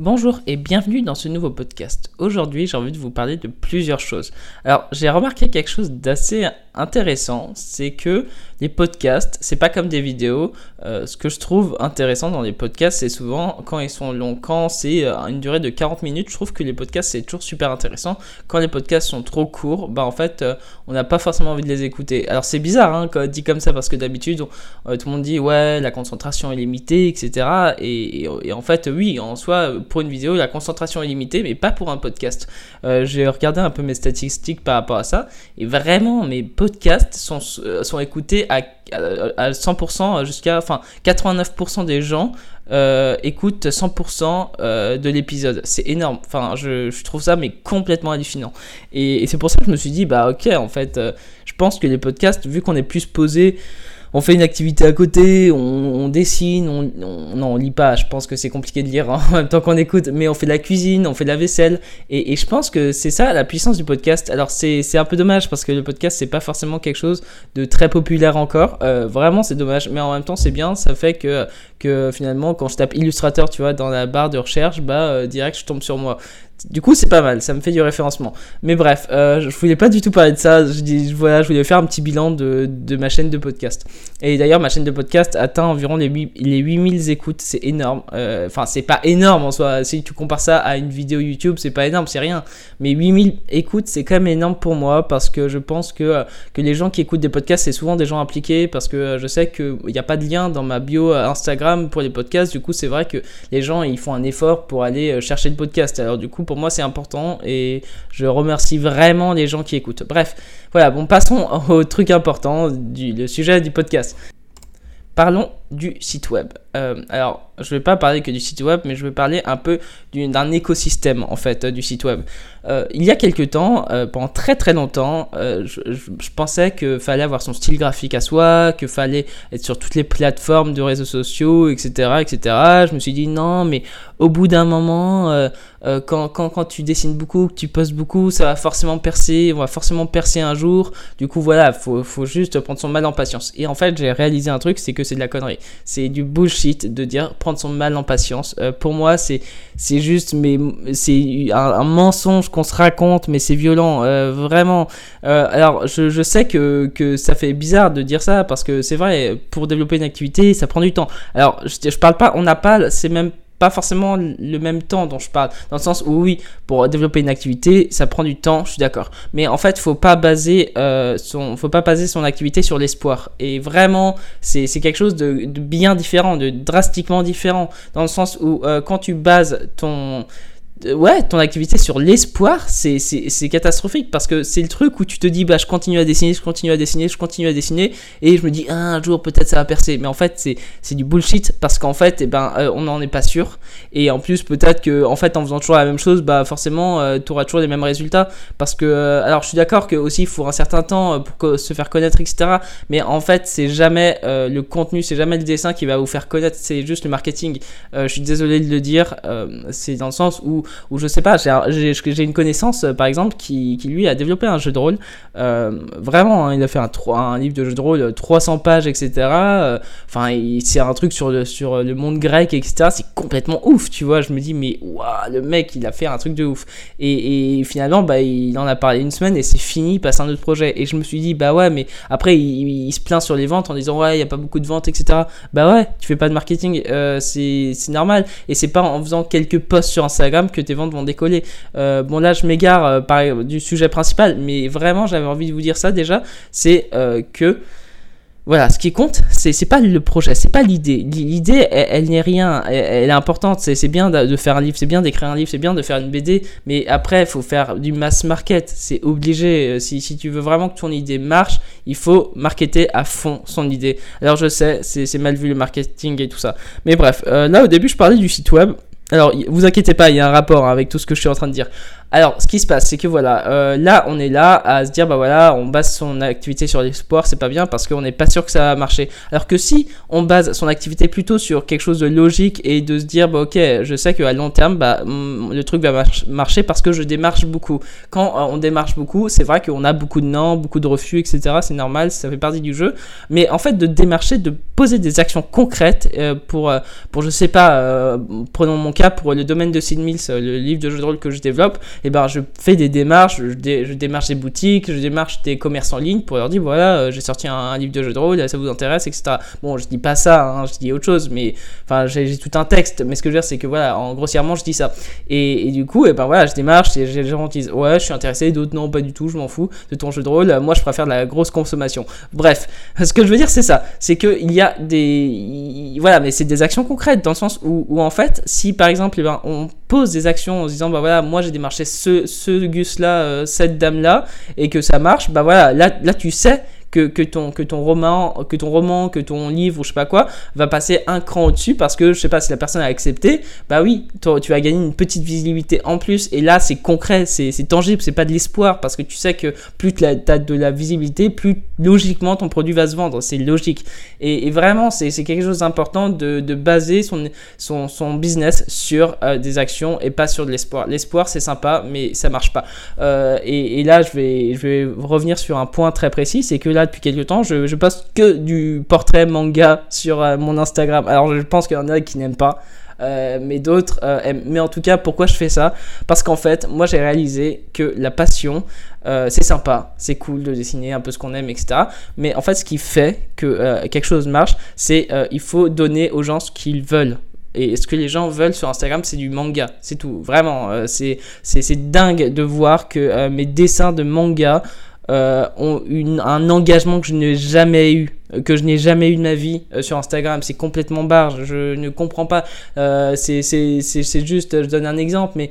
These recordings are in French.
Bonjour et bienvenue dans ce nouveau podcast. Aujourd'hui, j'ai envie de vous parler de plusieurs choses. Alors, j'ai remarqué quelque chose d'assez intéressant, c'est que les podcasts, c'est pas comme des vidéos. Euh, ce que je trouve intéressant dans les podcasts, c'est souvent quand ils sont longs, quand c'est euh, une durée de 40 minutes, je trouve que les podcasts c'est toujours super intéressant. Quand les podcasts sont trop courts, bah en fait, euh, on n'a pas forcément envie de les écouter. Alors c'est bizarre hein, quand dit comme ça parce que d'habitude, tout le monde dit ouais, la concentration est limitée, etc. Et, et, en fait, oui, en soi, pour une vidéo, la concentration est limitée, mais pas pour un podcast. j'ai regardé un peu mes statistiques par rapport à ça, et vraiment, mes podcasts sont, sont écoutés à, à 100% jusqu'à, enfin, 89% des gens euh, écoutent 100% euh, de l'épisode. C'est énorme. Enfin, je, trouve ça mais complètement hallucinant. Et, c'est pour ça que je me suis dit, bah ok, en fait, euh, je pense que les podcasts, vu qu'on est plus posé on fait une activité à côté, on, dessine, on, non, on lit pas, je pense que c'est compliqué de lire en même temps qu'on écoute, mais on fait de la cuisine, on fait de la vaisselle, et, je pense que c'est ça la puissance du podcast. Alors c'est un peu dommage parce que le podcast c'est pas forcément quelque chose de très populaire encore, euh, vraiment c'est dommage, mais en même temps c'est bien, ça fait que, que finalement quand je tape illustrateur, tu vois, dans la barre de recherche, bah euh, direct je tombe sur moi. Du coup, c'est pas mal, ça me fait du référencement. Mais bref, euh, je voulais pas du tout parler de ça. Je, voilà, je voulais faire un petit bilan de, de ma chaîne de podcast. Et d'ailleurs, ma chaîne de podcast atteint environ les, 8, les 8000 écoutes. C'est énorme. Euh, enfin, c'est pas énorme en soi. Si tu compares ça à une vidéo YouTube, c'est pas énorme, c'est rien. Mais 8000 écoutes, c'est quand même énorme pour moi parce que je pense que, euh, que les gens qui écoutent des podcasts, c'est souvent des gens impliqués parce que je sais qu'il n'y a pas de lien dans ma bio Instagram pour les podcasts. Du coup, c'est vrai que les gens, ils font un effort pour aller chercher le podcast. Alors, du coup, pour moi, c'est important et je remercie vraiment les gens qui écoutent. Bref, voilà, bon, passons au truc important, du, le sujet du podcast. Parlons du site web. Euh, alors, je ne vais pas parler que du site web, mais je vais parler un peu d'un écosystème en fait du site web. Euh, il y a quelques temps, euh, pendant très très longtemps, je, pensais qu'il fallait avoir son style graphique à soi, qu'il fallait être sur toutes les plateformes de réseaux sociaux, etc., etc. Je me suis dit non, mais au bout d'un moment, quand, quand, quand, tu dessines beaucoup, que tu postes beaucoup, ça va forcément percer, on va forcément percer un jour. Du coup, voilà, faut, faut juste prendre son mal en patience. Et en fait, j'ai réalisé un truc, c'est que c'est de la connerie c'est du bullshit de dire prendre son mal en patience. Euh, pour moi, c'est c'est juste, mais c'est un, mensonge qu'on se raconte, mais c'est violent, euh, vraiment. Euh, alors, je, je, sais que, que ça fait bizarre de dire ça parce que c'est vrai, pour développer une activité, ça prend du temps. Alors, je, je parle pas, on n'a pas, c'est même pas forcément le même temps dont je parle. Dans le sens où oui, pour développer une activité, ça prend du temps, je suis d'accord. Mais en fait, faut pas baser euh, son, faut pas baser son activité sur l'espoir. Et vraiment, c'est quelque chose de, bien différent, de drastiquement différent. Dans le sens où euh, quand tu bases ton ouais, ton activité sur l'espoir, c'est catastrophique parce que c'est le truc où tu te dis, bah, je continue à dessiner, je continue à dessiner, je continue à dessiner, et je me dis, un jour peut-être ça va percer. Mais en fait, c'est du bullshit parce qu'en fait, eh ben, euh, on n'en est pas sûr. Et en plus, peut-être que, en fait, en faisant toujours la même chose, bah, forcément, euh, tu auras toujours les mêmes résultats. Parce que, alors, je suis d'accord que aussi, il faut un certain temps pour se faire connaître, etc. Mais en fait, c'est jamais le contenu, c'est jamais le dessin qui va vous faire connaître, c'est juste le marketing. je suis désolé de le dire, c'est dans le sens où ou je sais pas, j'ai une connaissance euh, par exemple qui, lui a développé un jeu de rôle. Euh, vraiment, hein, il a fait un, livre de jeu de rôle, 300 pages, etc. Euh, enfin, c'est un truc sur le, monde grec, etc. C'est complètement ouf, tu vois. Je me dis, mais waouh, le mec, il a fait un truc de ouf. Et, finalement, bah, il en a parlé une semaine et c'est fini, il passe un autre projet. Et je me suis dit, bah ouais, mais après, il, se plaint sur les ventes en disant, ouais, il n'y a pas beaucoup de ventes, etc. Bah ouais, tu fais pas de marketing, c'est normal. Et c'est pas en faisant quelques posts sur Instagram que tes ventes vont décoller. Euh, bon là je m'égare euh, du sujet principal, mais vraiment j'avais envie de vous dire ça déjà, c'est euh, que voilà, ce qui compte, c'est pas le projet, c'est pas l'idée. L'idée, elle, n'est rien, elle, est importante. C'est bien de faire un livre, c'est bien d'écrire un livre, c'est bien de faire une BD, mais après, il faut faire du mass market. C'est obligé. Si, tu veux vraiment que ton idée marche, il faut marketer à fond son idée. Alors, je sais, c'est mal vu le marketing et tout ça. Mais bref, là, au début, je parlais du site web. Alors, vous inquiétez pas, il y a un rapport avec tout ce que je suis en train de dire. Alors, ce qui se passe, c'est que voilà, euh, là, on est là à se dire, bah voilà, on base son activité sur l'espoir, c'est pas bien parce qu'on n'est pas sûr que ça va marcher. Alors que si on base son activité plutôt sur quelque chose de logique et de se dire, bah ok, je sais qu'à long terme, bah, mm, le truc va marcher parce que je démarche beaucoup. Quand euh, on démarche beaucoup, c'est vrai qu'on a beaucoup de non, beaucoup de refus, etc. C'est normal, ça fait partie du jeu. Mais en fait, de démarcher, de poser des actions concrètes euh, pour, pour, je sais pas, prenons mon cas pour le domaine de Sid Mills, le livre de jeu de rôle que je développe, eh ben je fais des démarches, je, je, démarche des boutiques, je démarche des commerces en ligne pour leur dire voilà, euh, j'ai sorti un, livre de jeu de rôle, ça vous intéresse, etc. Bon, je dis pas ça, hein, je dis autre chose, mais enfin j'ai tout un texte, mais ce que je veux dire c'est que voilà, en grossièrement je dis ça. Et, du coup, et eh ben voilà, je démarche, et les gens disent ouais, je suis intéressé, d'autres non, pas du tout, je m'en fous de ton jeu de rôle, moi je préfère de la grosse consommation. Bref, ce que je veux dire c'est ça, c'est qu'il y a des voilà, mais c'est des actions concrètes dans le sens où, en fait, si par exemple, eh ben, on pose des actions en se disant bah voilà moi j'ai démarché ce, ce gus là euh, cette dame là et que ça marche bah voilà là là tu sais que, ton, que, ton roman, que ton roman, que ton livre ou je sais pas quoi va passer un cran au-dessus parce que je sais pas si la personne a accepté, bah oui, tu vas gagner une petite visibilité en plus et là c'est concret, c'est tangible, c'est pas de l'espoir parce que tu sais que plus tu as de la visibilité, plus logiquement ton produit va se vendre, c'est logique. Et, vraiment, c'est quelque chose d'important de, de, baser son, son, son, business sur euh, des actions et pas sur de l'espoir. L'espoir c'est sympa, mais ça marche pas. Euh, et, et, là, je vais, je vais revenir sur un point très précis, c'est que là, depuis quelques temps, je, poste que du portrait manga sur euh, mon Instagram. Alors je pense qu'il y en a qui n'aiment pas. Euh, mais d'autres euh, aiment. Mais en tout cas, pourquoi je fais ça? Parce qu'en fait, moi j'ai réalisé que la passion, c'est sympa, c'est cool de dessiner un peu ce qu'on aime, etc. Mais en fait, ce qui fait que quelque chose marche, c'est il faut donner aux gens ce qu'ils veulent. Et ce que les gens veulent sur Instagram, c'est du manga. C'est tout. Vraiment, c'est dingue de voir que mes dessins de manga euh, ont un engagement que je n'ai jamais eu euh, que je n'ai jamais eu de ma vie euh, sur Instagram. C'est complètement barge. Je ne comprends pas. C'est juste, je donne un exemple, mais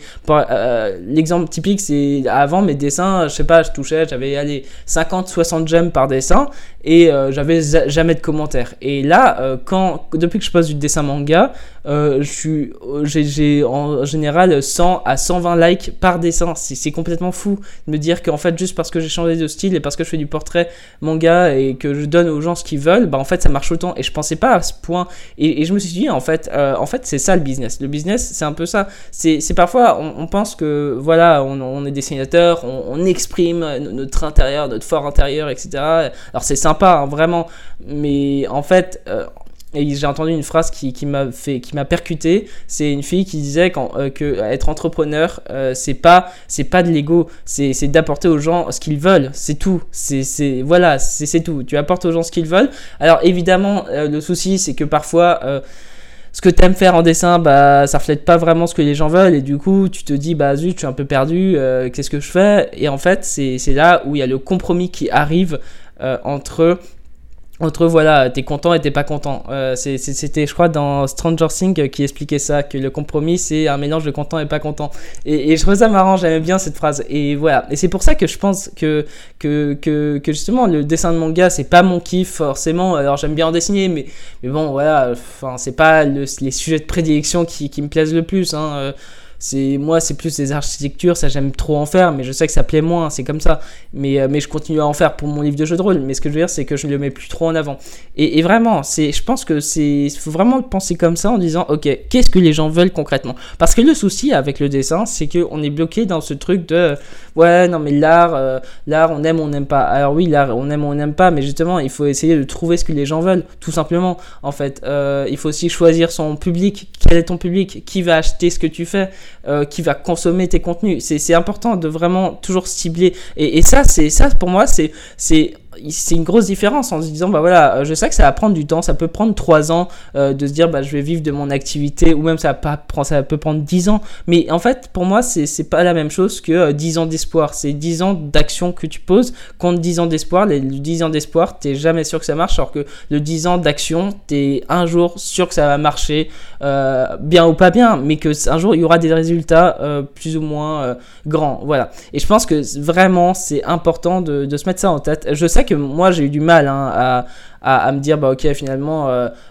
l'exemple typique, c'est avant mes dessins, je sais pas, je touchais, j'avais allez 50-60 j'aime par dessin et j'avais jamais de commentaires. Et là, quand depuis que je poste du dessin manga, je suis, j'ai en général 100 à 120 likes par dessin. C'est complètement fou de me dire qu'en fait, juste parce que j'ai changé de style et parce que je fais du portrait manga et que je donne aux gens ce qu'ils veulent, bah en fait ça marche autant. Et je pensais pas à ce point. Et, je me suis dit en fait, euh, en fait c'est ça le business. Le business c'est un peu ça. C'est parfois on, pense que voilà on, est dessinateur, on, on, exprime notre intérieur, notre fort intérieur, etc. Alors c'est sympa hein, vraiment, mais en fait euh, et j'ai entendu une phrase qui, qui m'a fait qui m'a percuté. C'est une fille qui disait quand, euh, que être entrepreneur euh, c'est pas c'est pas de l'ego. C'est d'apporter aux gens ce qu'ils veulent. C'est tout. C'est voilà c'est tout. Tu apportes aux gens ce qu'ils veulent. Alors évidemment euh, le souci c'est que parfois ce que tu aimes faire en dessin, bah, ça reflète pas vraiment ce que les gens veulent, et du coup, tu te dis, bah zut, je suis un peu perdu, qu'est-ce que je fais? Et en fait, c'est là où il y a le compromis qui arrive entre entre voilà, t'es content et t'es pas content. Euh, C'était, je crois, dans Stranger Things qui expliquait ça, que le compromis c'est un mélange de content et pas content. Et, et je trouve ça marrant, j'aimais bien cette phrase. Et voilà, et c'est pour ça que je pense que, que, que, que, justement le dessin de manga c'est pas mon kiff forcément. Alors j'aime bien en dessiner, mais, mais bon, voilà, enfin, c'est pas le, les sujets de prédilection qui, qui me plaisent le plus. Hein. C'est moi c'est plus des architectures ça j'aime trop en faire mais je sais que ça plaît moins c'est comme ça. Mais euh, mais je continue à en faire pour mon livre de jeu de rôle. Mais ce que je veux dire c'est que je ne le mets plus trop en avant. Et, vraiment c'est je pense que c'est faut vraiment penser comme ça en disant ok qu'est-ce que les gens veulent concrètement? Parce que le souci avec le dessin c'est que on est bloqué dans ce truc de ouais non mais l'art euh, l'art on aime on n'aime pas. Alors oui l'art on aime on n'aime pas mais justement il faut essayer de trouver ce que les gens veulent tout simplement. En fait euh, il faut aussi choisir son public. Quel est ton public? Qui va acheter ce que tu fais? Euh, qui va consommer tes contenus. C'est important de vraiment toujours cibler. Et, ça, c'est ça pour moi, c'est c'est une grosse différence en se disant bah voilà euh, je sais que ça va prendre du temps ça peut prendre 3 ans euh, de se dire bah je vais vivre de mon activité ou même ça pas prendre ça peut prendre 10 ans. Mais en fait pour moi c'est c'est pas la même chose que 10 euh, ans d'espoir. C'est 10 ans d'action que tu poses contre 10 ans d'espoir. Les 10 ans d'espoir t'es jamais sûr que ça marche alors que le 10 ans d'action t'es un jour sûr que ça va marcher bien ou pas bien mais que un jour il y aura des résultats plus ou moins grands. Voilà. Et je pense que vraiment c'est important de, de se mettre ça en tête. Je sais que moi j'ai eu du mal hein, à, me dire bah ok finalement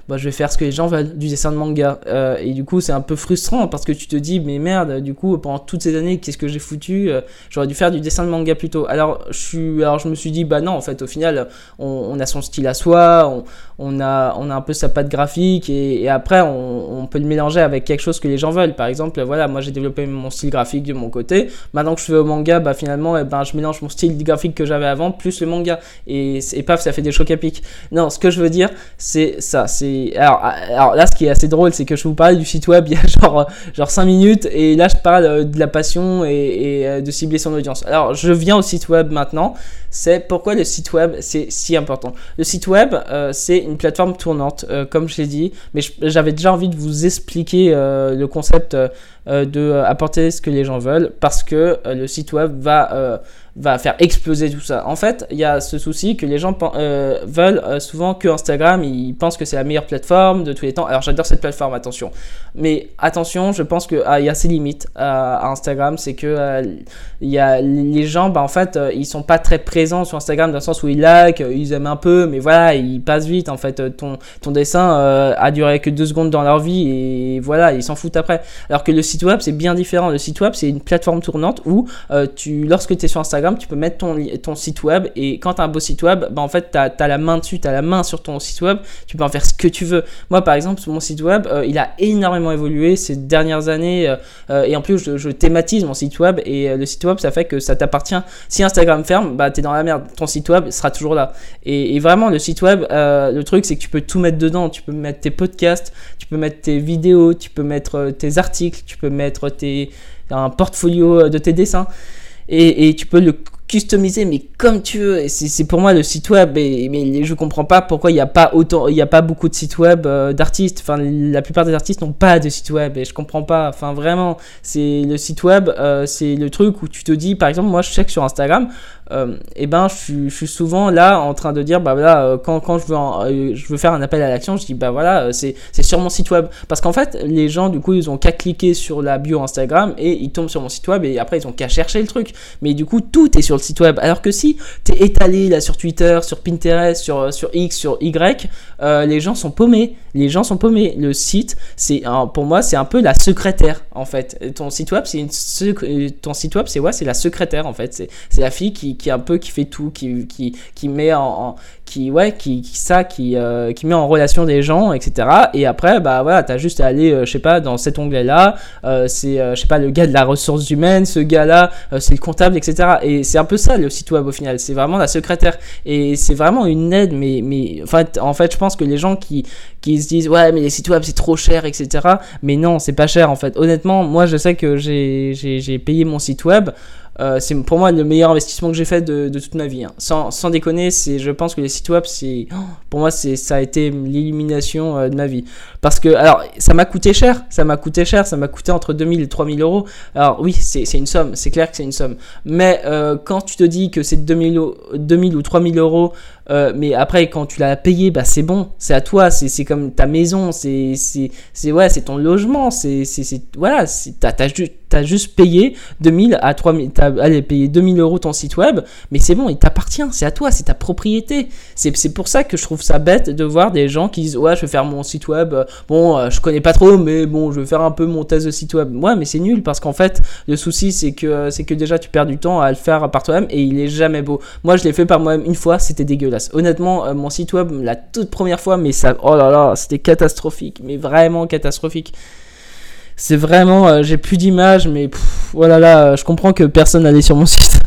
bah, je vais faire ce que les gens veulent du dessin de manga. Et du coup c'est un peu frustrant parce que tu te dis mais merde du coup pendant toutes ces années qu'est-ce que j'ai foutu j'aurais dû faire du dessin de manga plutôt alors je suis alors je me suis dit bah non en fait au final on, a son style à soi on, a on a un peu sa patte graphique et, après on, on, peut le mélanger avec quelque chose que les gens veulent. Par exemple voilà moi j'ai développé mon style graphique de mon côté. Maintenant que je fais au manga bah finalement eh ben, je mélange mon style graphique que j'avais avant plus le manga. Et, et paf ça fait des chocs à pic non ce que je veux dire c'est ça c'est alors, là ce qui est assez drôle c'est que je vous parlais du site web il y a genre genre 5 minutes et là je parle euh, de la passion et, et euh, de cibler son audience. Alors je viens au site web maintenant c'est pourquoi le site web c'est si important. Le site web euh, c'est une plateforme tournante comme je l'ai dit mais j'avais déjà envie de vous expliquer le concept de apporter ce que les gens veulent parce que le site web va va faire exploser tout ça. En fait, il y a ce souci que les gens euh, veulent euh, souvent que Instagram, ils pensent que c'est la meilleure plateforme de tous les temps. Alors j'adore cette plateforme, attention. Mais attention, je pense qu'il ah, y a ses limites à Instagram, c'est que euh, il y a les gens, bah, en fait, ils sont pas très présents sur Instagram dans le sens où ils like, ils aiment un peu, mais voilà, ils passent vite. En fait, ton, ton dessin a duré que deux secondes dans leur vie et voilà, ils s'en foutent après. Alors que le site web, c'est bien différent. Le site web, c'est une plateforme tournante où tu, lorsque tu es sur Instagram, tu peux mettre ton, ton site web et quand tu as un beau site web, bah en fait, tu as, la main dessus, tu as la main sur ton site web, tu peux en faire ce que tu veux. Moi, par exemple, mon site web, euh, il a énormément évolué ces dernières années euh, euh, et en plus, je, thématise mon site web et le site web, ça fait que ça t'appartient. Si Instagram ferme, bah, tu es dans la merde. Ton site web sera toujours là. Et, vraiment, le site web, le truc, c'est que tu peux tout mettre dedans. Tu peux mettre tes podcasts, tu peux mettre tes vidéos, tu peux mettre tes articles, tu peux mettre tes, un portfolio de tes dessins. Et, et tu peux le customiser mais comme tu veux. C'est pour moi le site web. Et, mais je comprends pas pourquoi il n'y a pas autant il y a pas beaucoup de sites web euh, d'artistes. Enfin la plupart des artistes n'ont pas de site web. Et je comprends pas. Enfin vraiment c'est le site web euh, c'est le truc où tu te dis par exemple moi je que sur Instagram euh, et ben je, suis souvent là en train de dire bah voilà quand, quand je veux je veux faire un appel à l'action je dis bah voilà c'est sur mon site web. Parce qu'en fait les gens du coup ils ont qu'à cliquer sur la bio Instagram et ils tombent sur mon site web et après ils ont qu'à chercher le truc. Mais du coup tout est sur le site web. Alors que si tu es étalé là sur Twitter sur Pinterest sur, sur X sur Y les gens sont paumés. Les gens sont paumés. Le site c'est pour moi c'est un peu la secrétaire en fait. Ton site web c'est une ton site web c'est ouais c'est la secrétaire en fait. C'est la fille qui qui un peu qui fait tout, qui, qui, qui met en, qui ouais qui, ça qui, euh, qui met en relation des gens etc et après bah voilà t'as juste à aller euh, je sais pas dans cet onglet là euh, c'est je sais pas le gars de la ressource humaine ce gars là c'est le comptable etc et c'est un peu ça le site web au final. C'est vraiment la secrétaire. Et c'est vraiment une aide mais mais en fait en fait je pense que les gens qui qui se disent ouais mais les sites web c'est trop cher etc mais non c'est pas cher en fait. Honnêtement moi je sais que j'ai payé mon site web euh, c'est pour moi le meilleur investissement que j'ai fait de, toute ma vie. Hein. Sans, sans, déconner, c'est, je pense que les sites web, c'est, pour moi, c'est, ça a été l'illumination euh, de ma vie. Parce que, alors, ça m'a coûté cher, ça m'a coûté cher, ça m'a coûté entre 2000 et 3000 euros. Alors, oui, c'est, une somme, c'est clair que c'est une somme. Mais euh, quand tu te dis que c'est 2000, 2000 ou 3000 euros, mais après, quand tu l'as payé, bah, c'est bon, c'est à toi, c'est, comme ta maison, c'est, ouais, ton logement, c'est, voilà, t'as, t'as juste payé 2000 à 3000, t'as allez, payé 2000 euros ton site web, mais c'est bon, il t'appartient, c'est à toi, c'est ta propriété. C'est, c'est pour ça que je trouve ça bête de voir des gens qui disent, ouais, je vais faire mon site web, bon, euh, je connais pas trop, mais bon, je vais faire un peu mon test de site web. Ouais, mais c'est nul, parce qu'en fait, le souci, c'est que, c'est que déjà, tu perds du temps à le faire par toi-même, et il est jamais beau. Moi, je l'ai fait par moi-même une fois, c'était dégueulasse. Honnêtement, euh, mon site web, la toute première fois, mais ça, oh là là, c'était catastrophique, mais vraiment catastrophique c'est vraiment, euh, j'ai plus d'images, mais voilà, là, je comprends que personne n'allait sur mon site.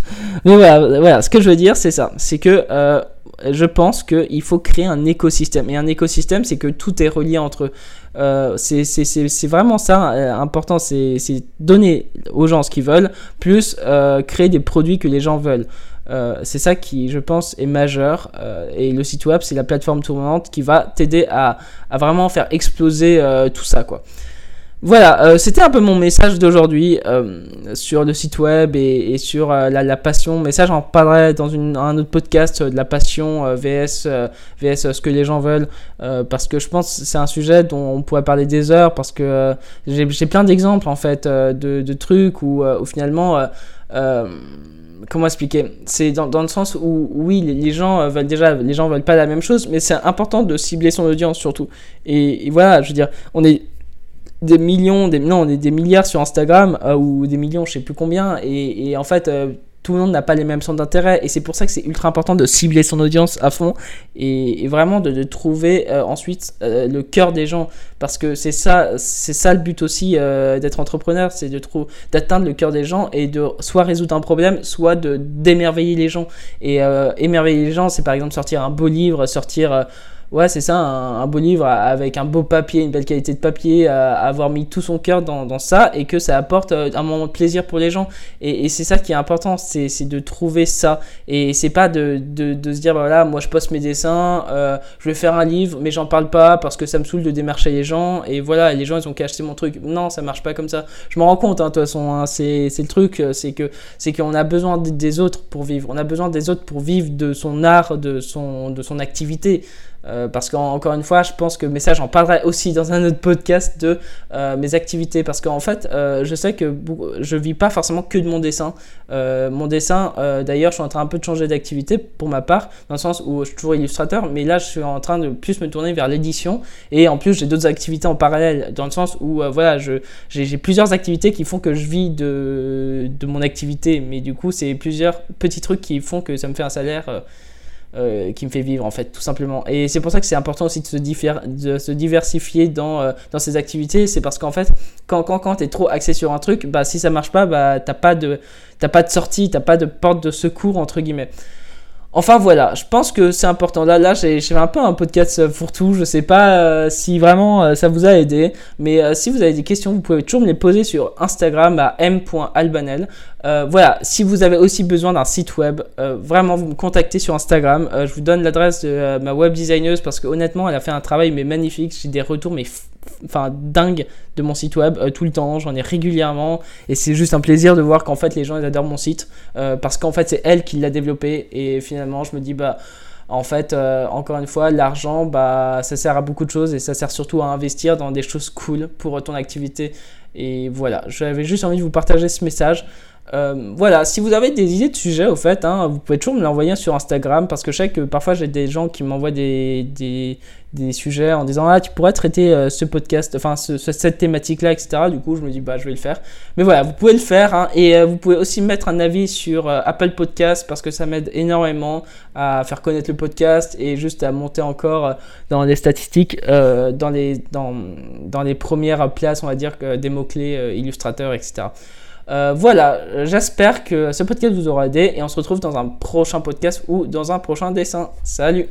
mais voilà, ce que je veux dire, c'est ça. C'est que euh, je pense qu'il faut créer un écosystème. Et un écosystème, c'est que tout est relié entre eux. C'est vraiment ça important, c'est donner aux gens ce qu'ils veulent, plus créer des produits que les gens veulent. C'est ça qui, je pense, est majeur. et le site web, c'est la plateforme tournante qui va t'aider à, vraiment faire exploser tout ça, quoi. Voilà, euh, c'était un peu mon message d'aujourd'hui euh, sur le site web et, sur euh, la, passion. Mais ça, j'en parlerai dans un autre podcast de la passion VS, VS ce que les gens veulent. parce que je pense que c'est un sujet dont on pourrait parler des heures. Parce que j'ai plein d'exemples en fait de, trucs où, finalement. Comment expliquer? C'est dans, dans, le sens où oui, les, gens veulent déjà, les gens veulent pas la même chose, mais c'est important de cibler son audience surtout. Et, et voilà, je veux dire, on est des millions, des, non, des, des milliards sur Instagram, euh, ou des millions, je sais plus combien, et, en fait, euh, tout le monde n'a pas les mêmes centres d'intérêt, et c'est pour ça que c'est ultra important de cibler son audience à fond, et, vraiment de, trouver euh, ensuite le cœur des gens, parce que c'est ça, c'est ça le but aussi d'être entrepreneur, c'est de d'atteindre le cœur des gens, et de soit résoudre un problème, soit d'émerveiller les gens. Et émerveiller les gens, c'est par exemple sortir un beau livre, sortir Ouais, c'est ça, un, beau livre avec un beau papier, une belle qualité de papier, euh, avoir mis tout son cœur dans, ça et que ça apporte euh, un moment de plaisir pour les gens. Et, c'est ça qui est important, c'est de trouver ça. Et c'est pas de, de, de, se dire, voilà, moi je poste mes dessins, euh, je vais faire un livre, mais j'en parle pas parce que ça me saoule de démarcher les gens. Et voilà, les gens ils ont qu'à acheter mon truc. Non, ça marche pas comme ça. Je m'en rends compte, hein, de toute façon, hein, c'est le truc, c'est que c'est qu'on a besoin des autres pour vivre. On a besoin des autres pour vivre de son art, de son, de son activité. Euh, parce qu'encore une fois, je pense que, mais ça j'en parlerai aussi dans un autre podcast de euh, mes activités, parce qu'en fait, euh, je sais que je vis pas forcément que de mon dessin. mon dessin, d'ailleurs, je suis en train un peu de changer d'activité pour ma part, dans le sens où je suis toujours illustrateur, mais là je suis en train de plus me tourner vers l'édition, et en plus j'ai d'autres activités en parallèle, dans le sens où voilà, j'ai plusieurs activités qui font que je vis de, de mon activité, mais du coup c'est plusieurs petits trucs qui font que ça me fait un salaire euh, qui me fait vivre en fait tout simplement. Et c'est pour ça que c'est important aussi de se, diversifier dans, euh, dans ces activités. C'est parce qu'en fait quand, quand, quand tu es trop axé sur un truc bah si ça marche pas bah t'as pas de t'as pas de sortie t'as pas de porte de secours entre guillemets Enfin voilà, je pense que c'est important. Là, là j'ai un peu un podcast pour tout. Je sais pas euh, si vraiment euh, ça vous a aidé, mais euh, si vous avez des questions, vous pouvez toujours me les poser sur Instagram à m.albanel. voilà, si vous avez aussi besoin d'un site web, vraiment vous me contactez sur Instagram. je vous donne l'adresse de ma web designeuse parce que honnêtement, elle a fait un travail mais magnifique. J'ai des retours mais enfin dingue de mon site web tout le temps j'en ai régulièrement et c'est juste un plaisir de voir qu'en fait les gens ils adorent mon site parce qu'en fait c'est elle qui l'a développé et finalement je me dis, bah, en fait, euh, encore une fois, l'argent, bah, ça sert à beaucoup de choses et ça sert surtout à investir dans des choses cool pour ton activité. Et voilà, j'avais juste envie de vous partager ce message. Euh, voilà, si vous avez des idées de sujets, au fait, hein, vous pouvez toujours me l'envoyer sur Instagram parce que je sais que parfois j'ai des gens qui m'envoient des, des, sujets en disant Ah, tu pourrais traiter euh, ce podcast, enfin cette thématique-là, etc. Du coup, je me dis Bah, je vais le faire. Mais voilà, vous pouvez le faire hein, et euh, vous pouvez aussi mettre un avis sur Apple Podcast parce que ça m'aide énormément à faire connaître le podcast et juste à monter encore dans les statistiques, dans, les, dans, dans les premières places, on va dire, des mots-clés illustrateurs, etc. Euh, voilà, j'espère que ce podcast vous aura aidé et on se retrouve dans un prochain podcast ou dans un prochain dessin. Salut